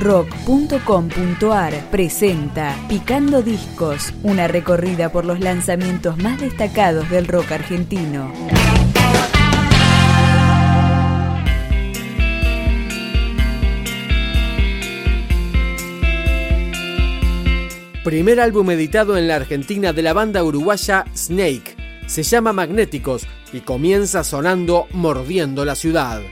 rock.com.ar presenta Picando Discos, una recorrida por los lanzamientos más destacados del rock argentino. Primer álbum editado en la Argentina de la banda uruguaya Snake. Se llama Magnéticos y comienza sonando Mordiendo la ciudad.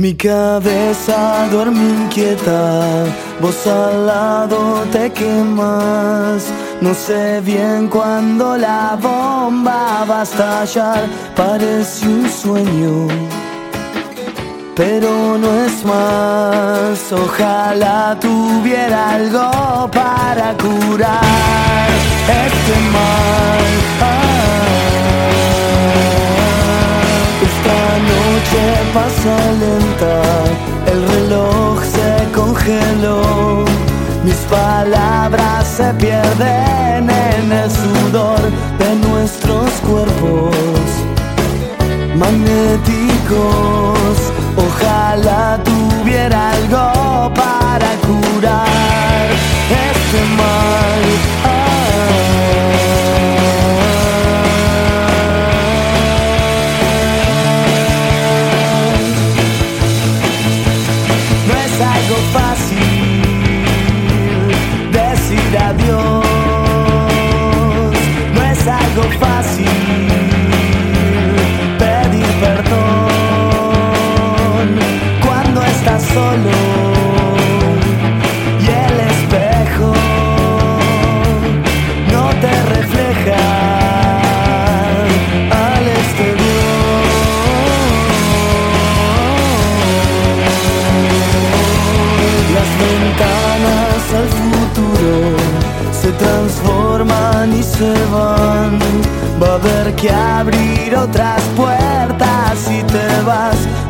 Mi cabeza duerme inquieta, vos al lado te quemas. No sé bien cuándo la bomba va a estallar, parece un sueño, pero no es más. Ojalá tuviera algo para curar este mal. Pasa lenta, el reloj se congeló, mis palabras se pierden en el sudor de nuestros cuerpos magnéticos. Ojalá tuviera algo para curar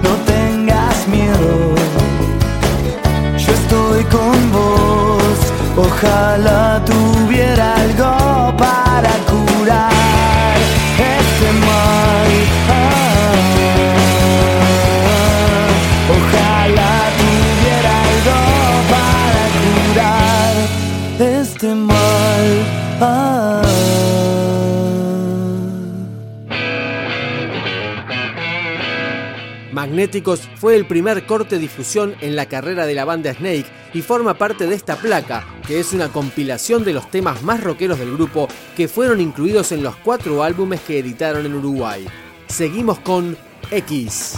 no tengas miedo. Yo estoy con vos, ojalá Magnéticos fue el primer corte difusión en la carrera de la banda Snake y forma parte de esta placa, que es una compilación de los temas más rockeros del grupo que fueron incluidos en los cuatro álbumes que editaron en Uruguay. Seguimos con X.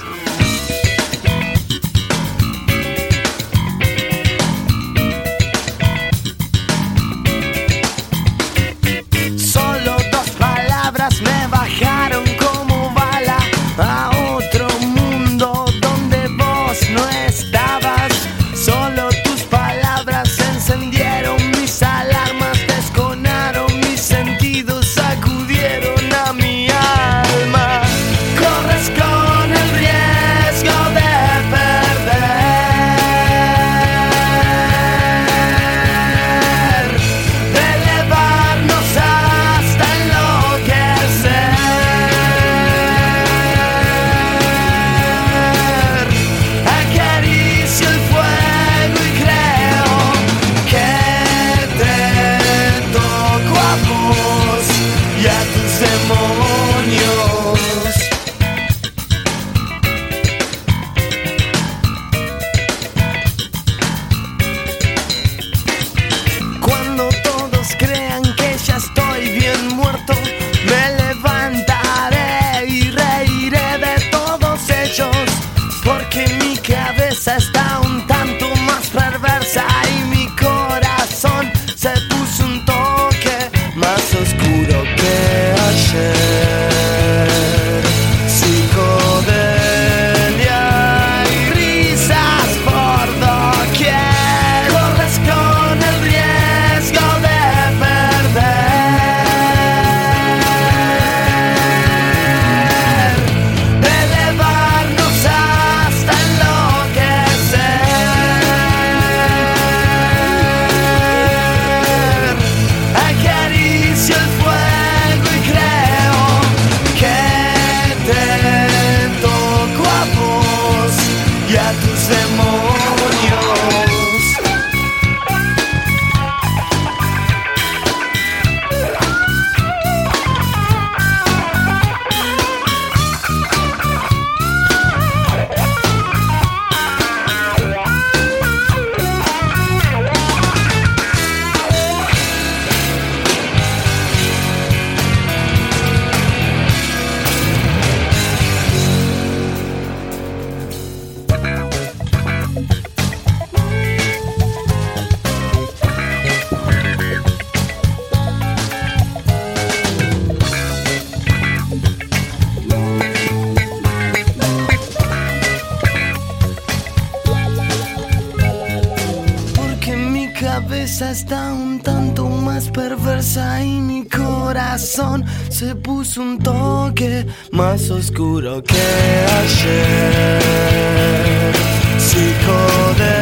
está un tanto más perversa y mi corazón se puso un toque más oscuro que ayer. Psicodelia.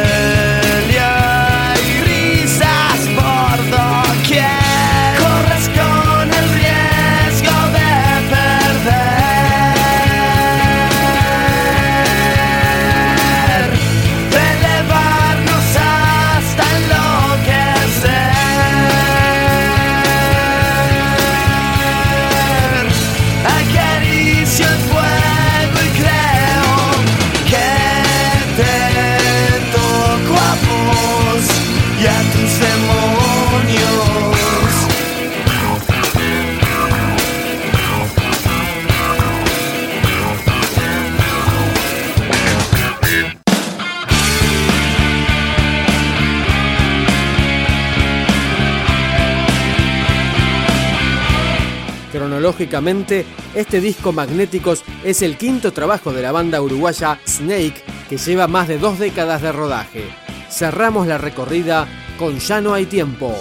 Cronológicamente, este disco Magnéticos es el quinto trabajo de la banda uruguaya Snake, que lleva más de dos décadas de rodaje. Cerramos la recorrida con Ya no hay tiempo.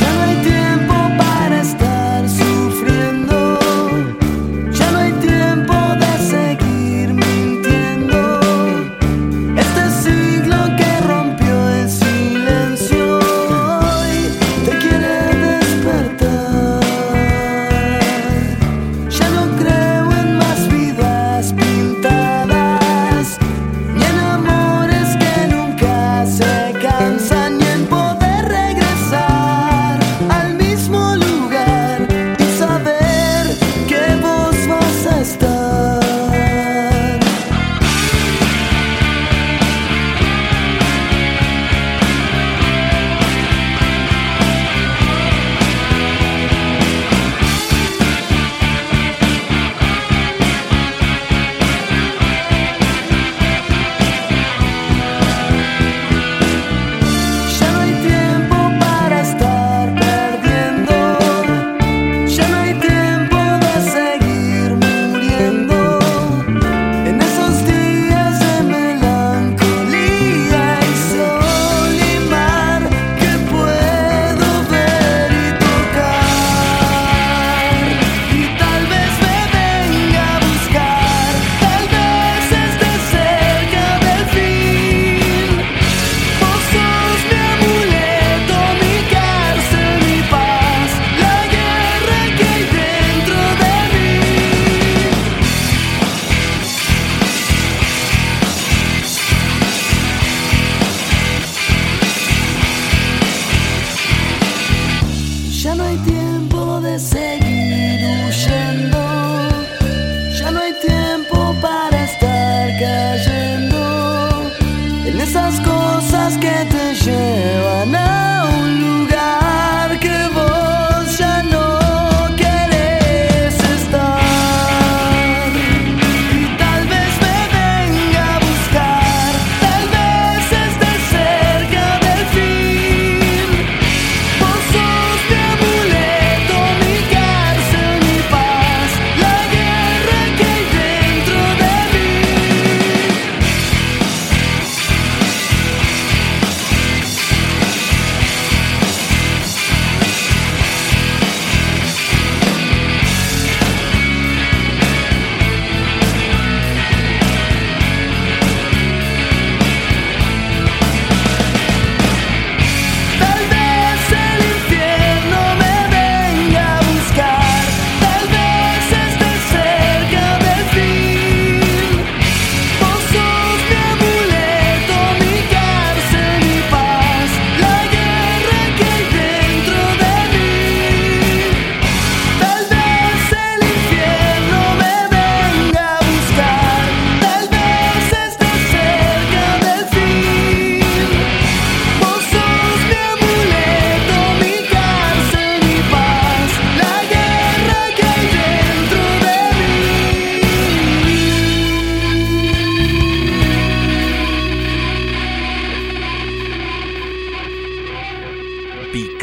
Ya no hay tiempo